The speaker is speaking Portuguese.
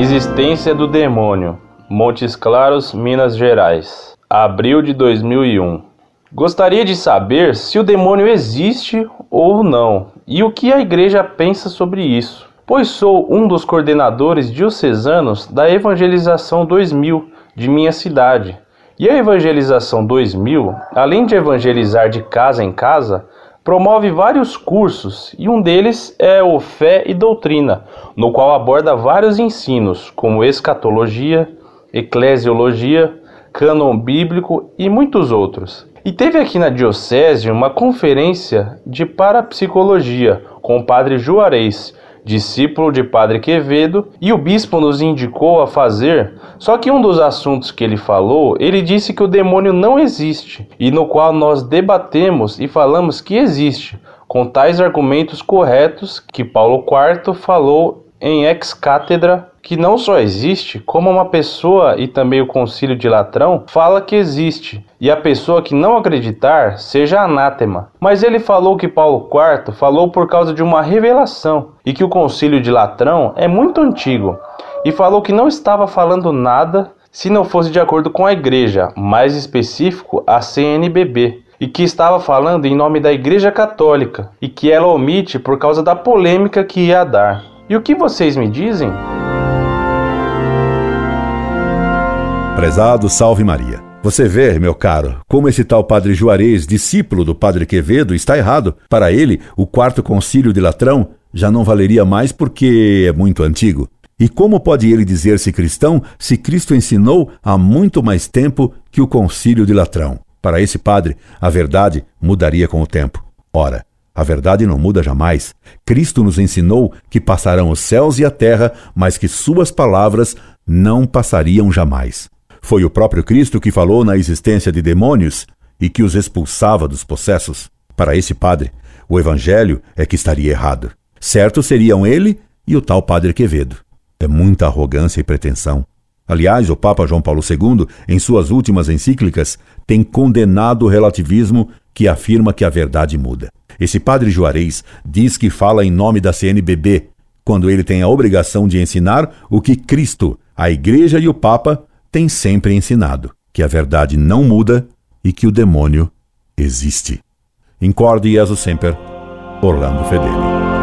Existência do demônio. Montes Claros, Minas Gerais. Abril de 2001. Gostaria de saber se o demônio existe ou não e o que a igreja pensa sobre isso, pois sou um dos coordenadores diocesanos da Evangelização 2000 de minha cidade. E a Evangelização 2000, além de evangelizar de casa em casa, promove vários cursos e um deles é o Fé e Doutrina, no qual aborda vários ensinos, como escatologia, eclesiologia, cânon bíblico e muitos outros. E teve aqui na Diocese uma conferência de parapsicologia com o padre Juarez, discípulo de Padre Quevedo, e o bispo nos indicou a fazer. Só que um dos assuntos que ele falou, ele disse que o demônio não existe, e no qual nós debatemos e falamos que existe, com tais argumentos corretos que Paulo IV falou em ex cátedra que não só existe, como uma pessoa e também o concílio de Latrão fala que existe, e a pessoa que não acreditar seja anátema. Mas ele falou que Paulo IV falou por causa de uma revelação e que o concílio de Latrão é muito antigo, e falou que não estava falando nada se não fosse de acordo com a igreja, mais específico a CNBB e que estava falando em nome da Igreja Católica e que ela omite por causa da polêmica que ia dar. E o que vocês me dizem? Prezado Salve Maria. Você vê, meu caro, como esse tal padre Juarez, discípulo do padre Quevedo, está errado. Para ele, o quarto concílio de Latrão já não valeria mais porque é muito antigo. E como pode ele dizer-se cristão se Cristo ensinou há muito mais tempo que o concílio de Latrão? Para esse padre, a verdade mudaria com o tempo. Ora, a verdade não muda jamais. Cristo nos ensinou que passarão os céus e a terra, mas que suas palavras não passariam jamais. Foi o próprio Cristo que falou na existência de demônios e que os expulsava dos possessos. Para esse padre, o evangelho é que estaria errado. Certo seriam ele e o tal padre Quevedo. É muita arrogância e pretensão. Aliás, o Papa João Paulo II, em suas últimas encíclicas, tem condenado o relativismo que afirma que a verdade muda. Esse padre Juarez diz que fala em nome da CNBB, quando ele tem a obrigação de ensinar o que Cristo, a Igreja e o Papa tem sempre ensinado que a verdade não muda e que o demônio existe. Incorde Jesus Semper, Orlando Fedeli.